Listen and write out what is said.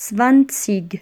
zwanzig.